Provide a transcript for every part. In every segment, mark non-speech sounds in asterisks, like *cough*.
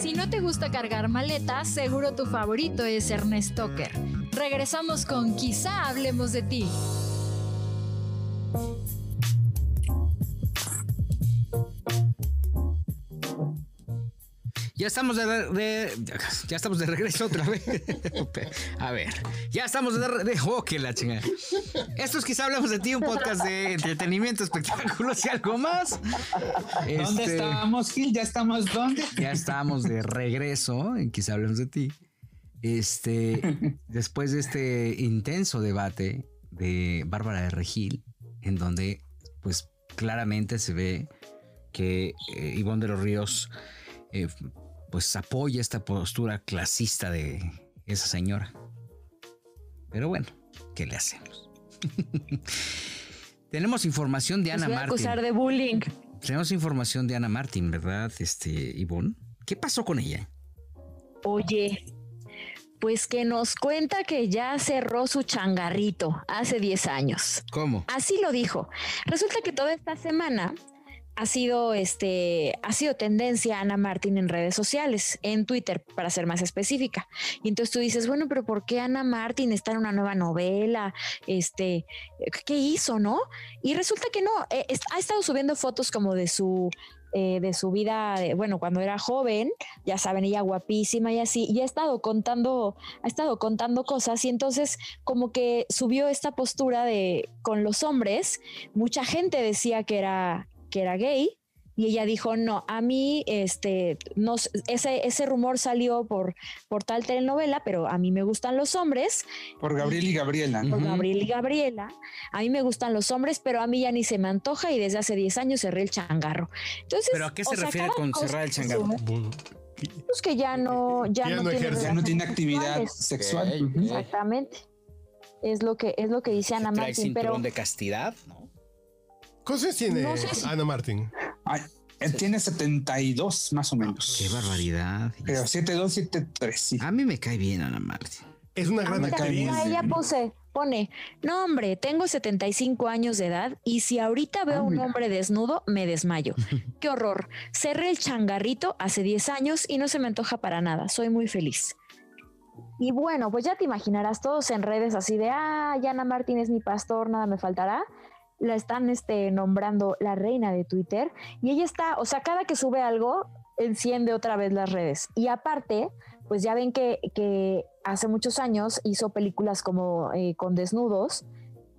Si no te gusta cargar maleta, seguro tu favorito es Ernest Tucker. Regresamos con Quizá hablemos de ti. Ya estamos de, ya estamos de regreso otra vez. *laughs* A ver, ya estamos de, de oh, que la chingada. Esto es quizá hablamos de ti, un podcast de entretenimiento, espectáculos y algo más. ¿Dónde estábamos, Gil? ¿Ya estamos dónde? Ya estamos de regreso en quizá hablamos de ti. Este, después de este intenso debate de Bárbara de Regil, en donde, pues, claramente se ve que eh, Ivonne de los Ríos, eh, pues, apoya esta postura clasista de esa señora. Pero bueno, ¿qué le hacemos? *laughs* Tenemos información de Ana Martín. acusar de bullying. Tenemos información de Ana Martín, ¿verdad, este, Ivonne? ¿Qué pasó con ella? Oye, pues que nos cuenta que ya cerró su changarrito hace 10 años. ¿Cómo? Así lo dijo. Resulta que toda esta semana ha sido este ha sido tendencia Ana Martín en redes sociales, en Twitter para ser más específica. Y entonces tú dices, bueno, pero ¿por qué Ana Martín está en una nueva novela? Este, ¿qué hizo, no? Y resulta que no, eh, ha estado subiendo fotos como de su eh, de su vida, bueno, cuando era joven, ya saben, ella guapísima y así, y ha estado contando, ha estado contando cosas y entonces como que subió esta postura de con los hombres, mucha gente decía que era que era gay y ella dijo, "No, a mí este no ese ese rumor salió por por tal telenovela, pero a mí me gustan los hombres Por Gabriel y Gabriela. por Ujú. Gabriel y Gabriela. A mí me gustan los hombres, pero a mí ya ni se me antoja y desde hace 10 años cerré el changarro. Entonces, ¿Pero a qué se sea, refiere con cerrar el changarro? Pues que ya no, ya Ya no, no tiene. Ya no tiene actividad sexuales. sexual. Exactamente. Es lo que es lo que dice Ana ¿Trae Martín, pero cinturón de castidad? ¿no? ¿Cuántos tiene No sé si- Ana Martín? Ay, él tiene 72 más o menos. Qué barbaridad. Creo, 72, 73, sí. A mí me cae bien Ana Martín. Es una gran actriz. mira, ella pose, pone, no hombre, tengo 75 años de edad y si ahorita veo Ah, un mira. hombre desnudo, me desmayo. *laughs* Qué horror. Cerré el changarrito hace 10 años y no se me antoja para nada. Soy muy feliz. Y bueno, pues ya te imaginarás todos en redes así de, ah, Yana Martín es mi pastor, nada me faltará. La están este, nombrando la reina de Twitter y ella está, o sea, cada que sube algo, enciende otra vez las redes. Y aparte, pues ya ven que, que hace muchos años hizo películas como eh, con desnudos.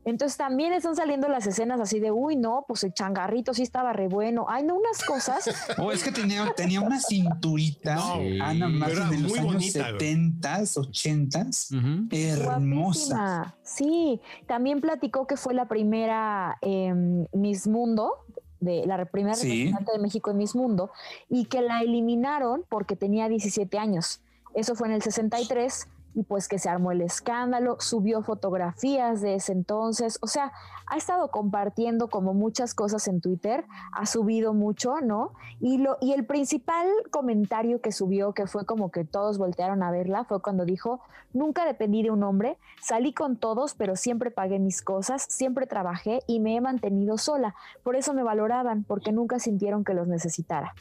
Entonces también están saliendo las escenas así de, uy, no, pues el changarrito sí estaba re bueno. Ay, no, unas cosas. *laughs* Oh, es que tenía, tenía una cinturita, No, Ana Martín, era en los años bonita, güey. 70s, 80s. Hermosa. Guapísima. Sí, también platicó que fue la primera em, Miss Mundo, de la primera Sí. representante de México en Miss Mundo, y que la eliminaron porque tenía 17 años. Eso fue en el 63 y pues que se armó el escándalo, subió fotografías de ese entonces, o sea, ha estado compartiendo como muchas cosas en Twitter, ha subido mucho, ¿no? Y, lo, y el principal comentario que subió, que fue como que todos voltearon a verla, fue cuando dijo, nunca dependí de un hombre, salí con todos, pero siempre pagué mis cosas, siempre trabajé y me he mantenido sola, por eso me valoraban, porque nunca sintieron que los necesitara.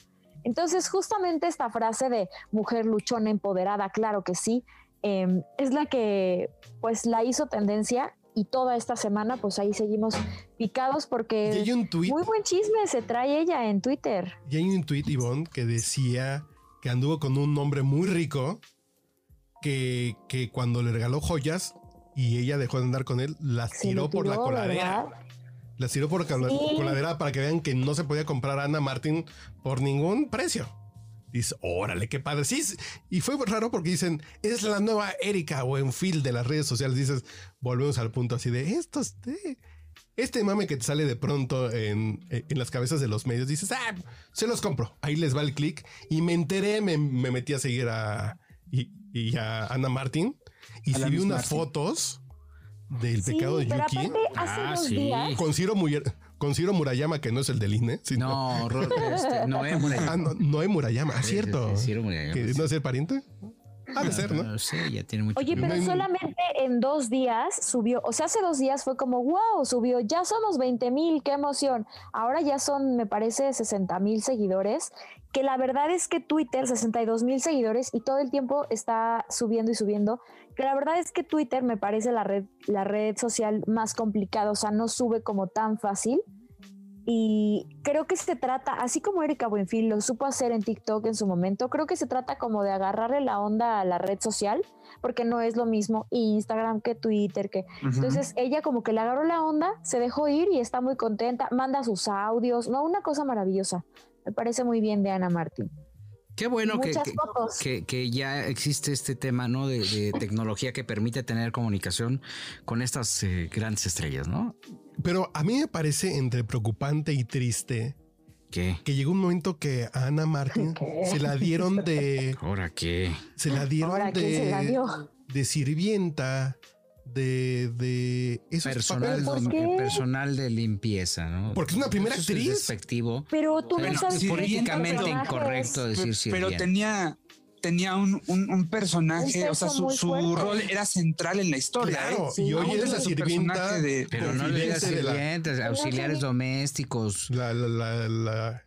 Entonces, justamente esta frase de mujer luchona empoderada, claro que sí, eh, es la que pues la hizo tendencia y toda esta semana pues ahí seguimos picados Y porque hay un tweet, muy buen chisme se trae ella en Twitter. y hay un tweet, Ivonne, que decía que anduvo con un hombre muy rico que, que cuando le regaló joyas y ella dejó de andar con él, las tiró por la coladera. ¿verdad? Las tiró por la Sí. coladera para que vean que no se podía comprar a Ana Martín por ningún precio. Dice, órale, qué padre. Sí, y fue raro porque dicen, es la nueva Erika o en Phil de las redes sociales. Dices, volvemos al punto así de estos, de- este mame que te sale de pronto en, en las cabezas de los medios. Dices, ah, se los compro. Ahí les va el clic. Y me enteré, me, me metí a seguir a, y, y a Ana Martín y sí vi unas Martín. fotos del Sí, pecado de pero Yuki. aparte hace Ah, dos sí. días Con Ciro, con Ciro Murayama, que no es el del INE. Sino, No, este, Noé Murayama. Ah, no, Noé Murayama, ah, cierto. Ciro Murayama, Que sí. no es el pariente. Ha de ser, ¿no? No sé, ya tiene mucho. Oye, pero no. solamente en dos días subió, o sea, hace dos días fue como, wow, subió, ya somos 20 mil, qué emoción. Ahora ya son, me parece, 60 mil seguidores que la verdad es que Twitter, 62 mil seguidores y todo el tiempo está subiendo y subiendo, que la verdad es que Twitter me parece la red, la red social más complicada, o sea, no sube como tan fácil. Y creo que se trata, así como Erika Buenfil lo supo hacer en TikTok en su momento, creo que se trata como de agarrarle la onda a la red social, porque no es lo mismo Instagram que Twitter, que entonces ella como que le agarró la onda, se dejó ir y está muy contenta, manda sus audios, no, una cosa maravillosa. Me parece muy bien de Ana Martín. Qué bueno que, que, ya existe este tema ¿no? de, *laughs* tecnología que permite tener comunicación con estas eh, grandes estrellas, ¿no? Pero a mí me parece entre preocupante y triste ¿Qué? Que llegó un momento que a Ana Martín se la dieron de. ¿Ahora qué? Se la dieron de. De sirvienta, de, de personal, personal de limpieza, ¿no? Porque es una primera actriz. despectivo. Pero tú no sabes políticamente incorrecto decir Pero, pero tenía tenía un, un, personaje, o sea, su, su rol era central en la historia. Claro, ¿eh? y hoy es la sirvienta de. Pero no le digas sirvientes, auxiliares domésticos. La, la, la, la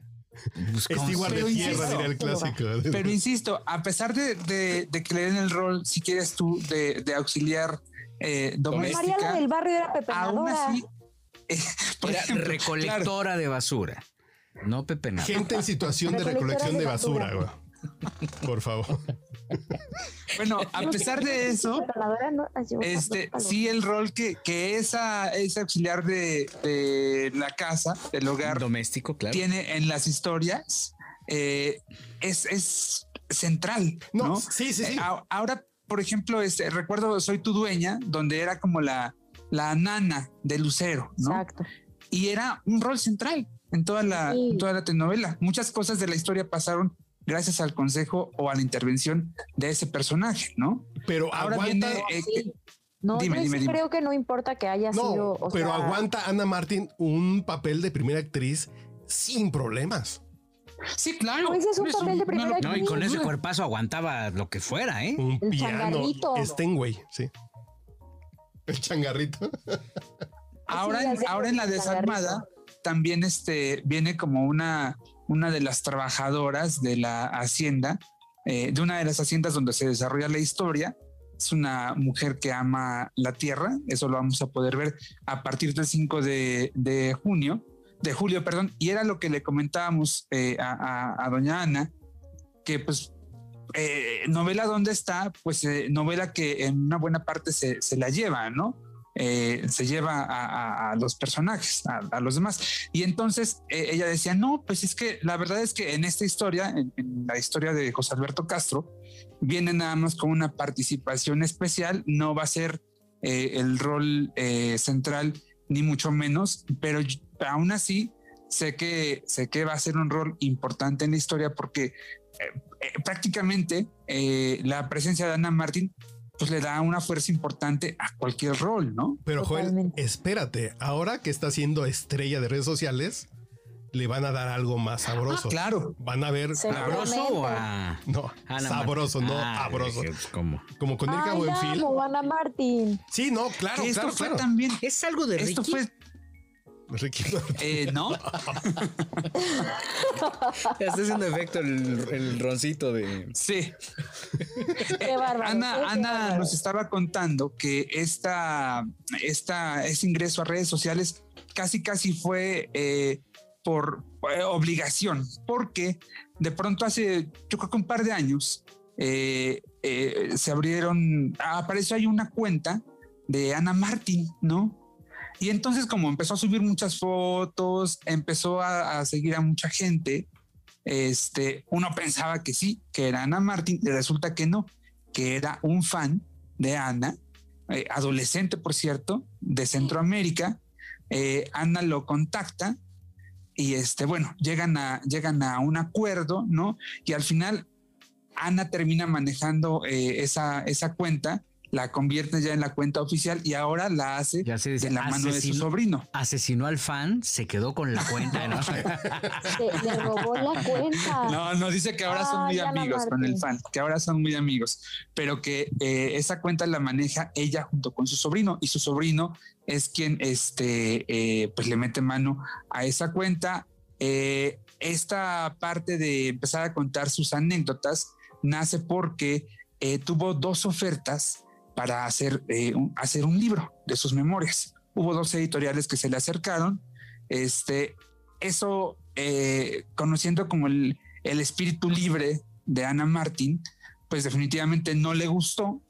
pues, de tierra, diría el clásico. Pero insisto, a pesar de, de, de, que le den el rol, si quieres tú, de, de auxiliar eh, doméstica. María del barrio era Aún así, *laughs* eh, era recolectora de basura. No Pepe Gente en situación de recolección de basura, güey. Por favor. *laughs* Bueno, a pesar de eso, este, sí el rol que, que esa, ese auxiliar de, la casa, del hogar doméstico, claro. tiene en las historias, eh, es, es central. No, sí, sí, sí. ahora por ejemplo, este, recuerdo Soy tu dueña, donde era como la, la nana de Lucero, ¿no? Exacto. Y era un rol central en toda la, toda la telenovela. Muchas cosas de la historia pasaron gracias al consejo o a la intervención de ese personaje, ¿no? Pero ahora viene. Eh, no, dime, dime, creo que no importa que haya sido. pero aguanta Ana Martín un papel de primera actriz sin problemas. Sí, claro. No, ese es un papel de primera No, y con ese cuerpazo aguantaba lo que fuera, ¿eh? Un piano. Stenway, sí. El changarrito. ahora, ahora en la desarmada también este, viene como una, una de las trabajadoras de la hacienda, eh, de una de las haciendas donde se desarrolla la historia. Es una mujer que ama la tierra, eso lo vamos a poder ver a partir del 5 de, de junio de julio, perdón, y era lo que le comentábamos eh, a, doña Ana, que pues eh, novela ¿Dónde está? Pues eh, novela que en una buena parte se, la lleva, ¿no? se lleva a, los personajes, a, los demás. Y entonces ella decía, no, pues es que la verdad es que en esta historia, en, en, la historia de José Alberto Castro, viene nada más con una participación especial, no va a ser el rol central ni mucho menos, pero aún así sé que, sé que va a ser un rol importante en la historia porque eh, eh, prácticamente eh, la presencia de Ana Martín pues le da una fuerza importante a cualquier rol, ¿no? Pero Joel, espérate, ahora que está siendo estrella de redes sociales, le van a dar algo más sabroso. Ah, claro. Van a ver sabroso o No, sabroso, no ah, abroso. ¿Cómo? Como con Erika Buenfil. Ana Martín. Sí, no, claro, esto claro, fue también. Es algo de Esto fue Ricky eh, no. *laughs* Está haciendo efecto el, roncito de. Sí. Qué bárbaro, Ana, Ana nos estaba contando que esta, esta, este ingreso a redes sociales casi, casi fue eh, por eh, obligación, porque de pronto hace, yo creo que un par de años, se abrieron, apareció ahí una cuenta de Ana Martín, ¿no? Y entonces como empezó a subir muchas fotos, empezó a, seguir a mucha gente, este, uno pensaba que sí, que era Ana Martín, y resulta que no, que era un fan de Ana, eh, adolescente por cierto, de Centroamérica. Eh, Ana lo contacta y este, bueno, llegan a, llegan a un acuerdo, ¿no? Y al final Ana termina manejando eh, esa, esa cuenta la convierte ya en la cuenta oficial y ahora la hace de la mano de su sobrino. Asesinó al fan, se quedó con la cuenta. ¿no? *laughs* le robó la cuenta. No, no, dice que ahora son muy amigos con el fan, que ahora son muy amigos, pero que eh, esa cuenta la maneja ella junto con su sobrino y su sobrino es quien este, eh, pues le mete mano a esa cuenta. Eh, esta parte de empezar a contar sus anécdotas nace porque eh, tuvo dos ofertas para hacer, eh, un, hacer un libro de sus memorias. Hubo dos editoriales que se le acercaron. Este, eso, eh, conociendo como el, el espíritu libre de Ana Martín, pues definitivamente no le gustó,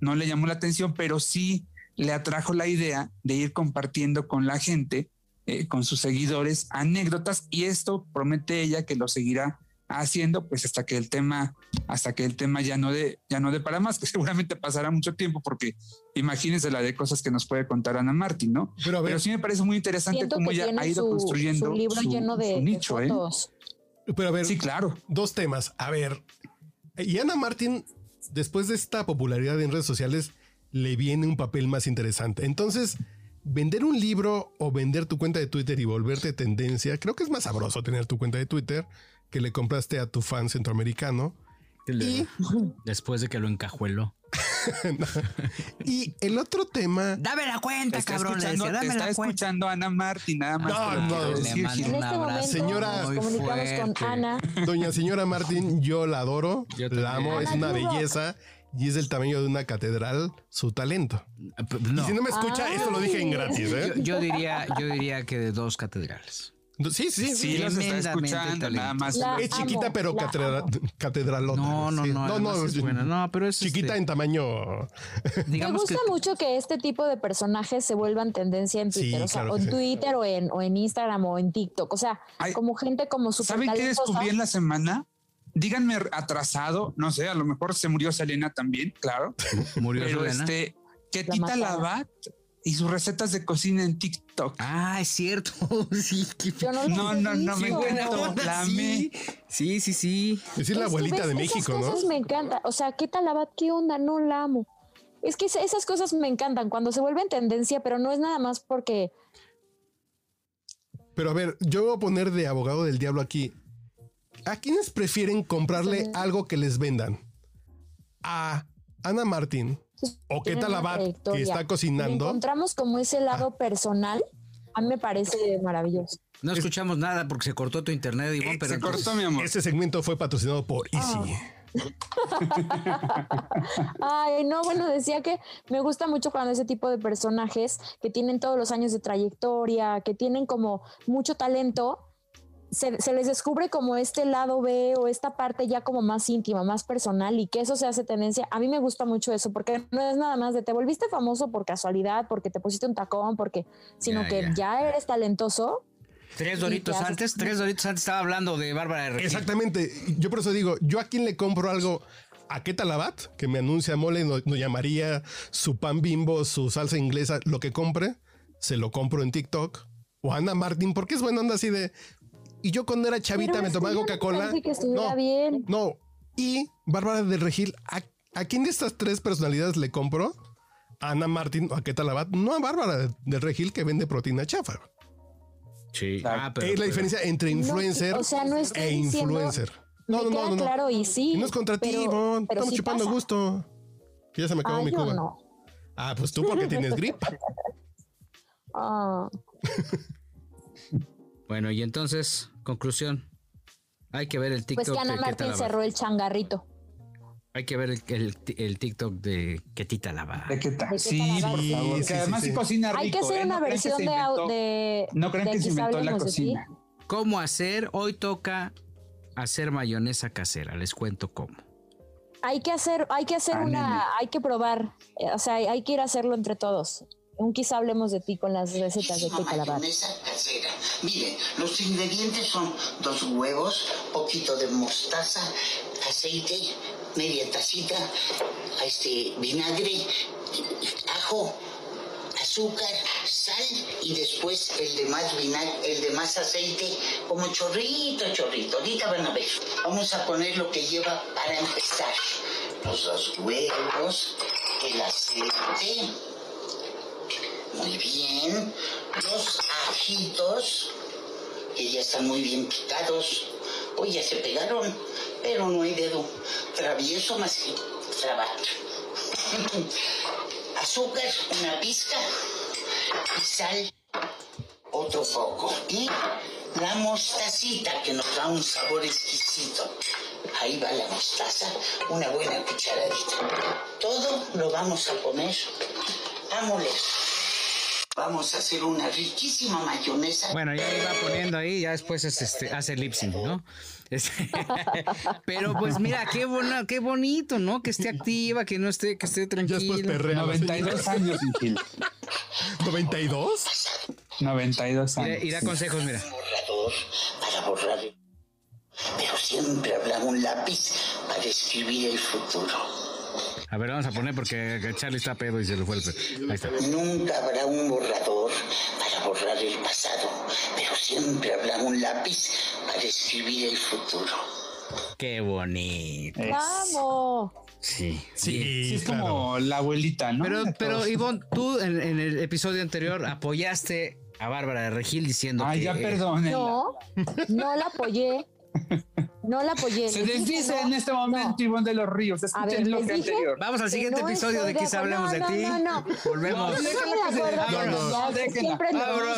no le llamó la atención, pero sí le atrajo la idea de ir compartiendo con la gente, eh, con sus seguidores, anécdotas y esto promete ella que lo seguirá haciendo pues hasta que el tema hasta que el tema ya no de ya no de para más que *laughs* seguramente pasará mucho tiempo porque imagínense la de cosas que nos puede contar Ana Martín no Pero, a ver, pero sí me parece muy interesante cómo ella ha ido su- construyendo su libro su- lleno de, su de nicho ¿eh? fotos. pero a ver, sí claro dos temas. A ver, y Ana Martín, después de esta popularidad en redes sociales, le viene un papel más interesante. Entonces, vender un libro o vender tu cuenta de Twitter y volverte tendencia, creo que es más sabroso tener tu cuenta de Twitter que le compraste a tu fan centroamericano. Y, *laughs* Después de que lo encajueló. *laughs* y el otro tema, Dame la cuenta, está cabrón. escuchando, te dame está la cuenta. escuchando Ana Martín nada más No, no. En un este momento Señora- nos comunicamos con. Ana. doña *laughs* señora Martín, yo la adoro, Yo la amo, es una belleza y es del tamaño de una catedral su talento. No. Y si no me escucha, esto lo dije en gratis, ¿eh? Yo, yo diría, yo diría que de dos catedrales. Sí, sí, sí los está Tremendamente escuchando nada más La Es chiquita, amo, pero la catedra- amo. catedralota. No, no, sí. no. además es buena. *laughs* No, pero es chiquita este, en tamaño. Me gusta que mucho que este tipo de personajes se vuelvan tendencia en Sí, Twitter, o sea, claro o en sí. Twitter o en, o en Instagram o en TikTok, o sea, Ay, como gente como súper ¿Saben qué descubrí en la semana? Díganme atrasado, no sé, a lo mejor se murió Selena también, claro. *laughs* murió pero Selena. este, que La Tita mataron. Y sus recetas de cocina en TikTok. Ah, es cierto. *laughs* sí, qué Yo no, No, no, no, me encanta. La amé. Sí, sí, sí. Es decir, la Es que, abuelita ¿ves? de Esas México, ¿no? cosas me encanta. O sea, ¿qué tal Abad? ¿Qué onda? No la amo. Es que esa- esas cosas me encantan cuando se vuelven tendencia, pero no es nada más porque Pero a ver, yo voy a poner de abogado del diablo aquí. ¿A quiénes prefieren comprarle algo que les vendan? ¿A Ana Martín o qué tienen tal una Abad que está cocinando? encontramos como ese lado Ah. personal. A mí me parece maravilloso. No escuchamos nada porque se cortó tu internet, Ivonne, pero se entonces- cortó, mi amor. Ese segmento fue patrocinado por Easy. *laughs* Ay, no, bueno, decía que me gusta mucho cuando ese tipo de personajes que tienen todos los años de trayectoria, que tienen como mucho talento, se, se les descubre como este lado B o esta parte ya como más íntima, más personal y que eso se hace tendencia. A mí me gusta mucho eso porque no es nada más de te volviste famoso por casualidad, porque te pusiste un tacón, porque, sino que ya. ya. eres talentoso. Tres doritos antes, tres doritos antes estaba hablando de Bárbara de Regil. Exactamente. Yo por eso digo, yo a quién le compro algo a qué talabat que me anuncia mole, no, no llamaría su pan bimbo, su salsa inglesa, lo que compre, se lo compro en TikTok. O Ana Martín, porque es buena onda así de. Y yo cuando era chavita Pero me tomaba no Coca-Cola. parece que estuviera No, bien. no. Y Bárbara del Regil, ¿a, a quién de estas tres personalidades le compro? ¿A Ana Martín o a qué talabat? No a Bárbara del Regil que vende proteína chafa. Sí. Claro. Ah, pero, es la pero- diferencia entre No, influencer o sea, no estoy e diciendo- influencer. Me No, no, no, no, no. claro y sí. Y no es contra ti, pero- Ivonne. pero Estamos sí chupando pasa. gusto. Que ya se me acabó Ay, mi cuba. no. Ah, pues tú porque tienes *laughs* gripa. Ah. Bueno, y entonces, conclusión. Hay que ver el TikTok Pues que Ana de Ketita Martín cerró el changarrito. Hay que ver el, el- el TikTok de Ketita Lava. ¿De qué Sí, por favor. sí, que además sí, sí, sí. cocina rico. Hay que hacer ¿eh? una No versión de, au- inventó- de. No crean de que se inventó la cocina. ¿Cómo hacer? Hoy toca hacer mayonesa casera. Les cuento cómo. Hay que hacer, hay que hacer Ah, nene. una, hay que probar. eh, O sea, hay que ir a hacerlo entre todos. Un quizá hablemos de ti con las recetas de mayonesa casera. Miren, los ingredientes son dos huevos, poquito de mostaza, aceite, media tacita, este vinagre, ajo, azúcar, sal y después el de más vinagre, el de más aceite, como chorrito, chorrito. Ahorita van a ver. Vamos a poner lo que lleva para empezar. Los dos huevos, el aceite, muy bien. Los ajitos, que ya están muy bien picados. Hoy ya se pegaron, pero no hay dedo travieso más que trabar. *laughs* Azúcar, una pizca. Y sal, otro poco. Y la mostacita que nos da un sabor exquisito. Ahí va la mostaza, una buena cucharadita. Todo lo vamos a poner a moler. Vamos a hacer una riquísima mayonesa. Bueno, ya iba poniendo ahí, ya después es, este, hace lip sync, ¿no? Este, *laughs* pero pues mira, qué bueno, qué bonito, ¿no? Que esté activa, que no esté, que esté Ya después tranquila. perrea. la 92 señora. años, Gil. ¿92? 92 Mira, años. y da consejos, mira. borrador para borrar. Pero siempre habrá un lápiz para escribir el futuro. A ver, vamos a poner porque Charlie está pedo y se le fue el pedo. Ahí está. Nunca habrá un borrador para borrar el pasado, pero siempre habrá un lápiz para escribir el futuro. Qué bonito. ¡Vamos! Sí. Sí, Sí, es claro. como la abuelita, ¿no? Pero, pero. Ivonne, tú en, en el episodio anterior apoyaste a Bárbara de Regil diciendo Ay, que. ya perdónenla. No, no la apoyé. No la apoyé. Se desdice no, en este momento no. Ivonne de los Ríos. Ver, Escuchen lo que dije- anterior. Vamos al siguiente no episodio de Quizá hablemos de No, ti. no, no. Volvemos. No de acuerdo Vámonos, déjenla.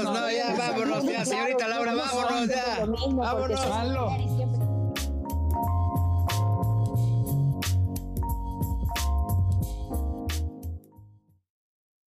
no, ya, vámonos, ya, señorita Laura, vámonos, ya. Vámonos.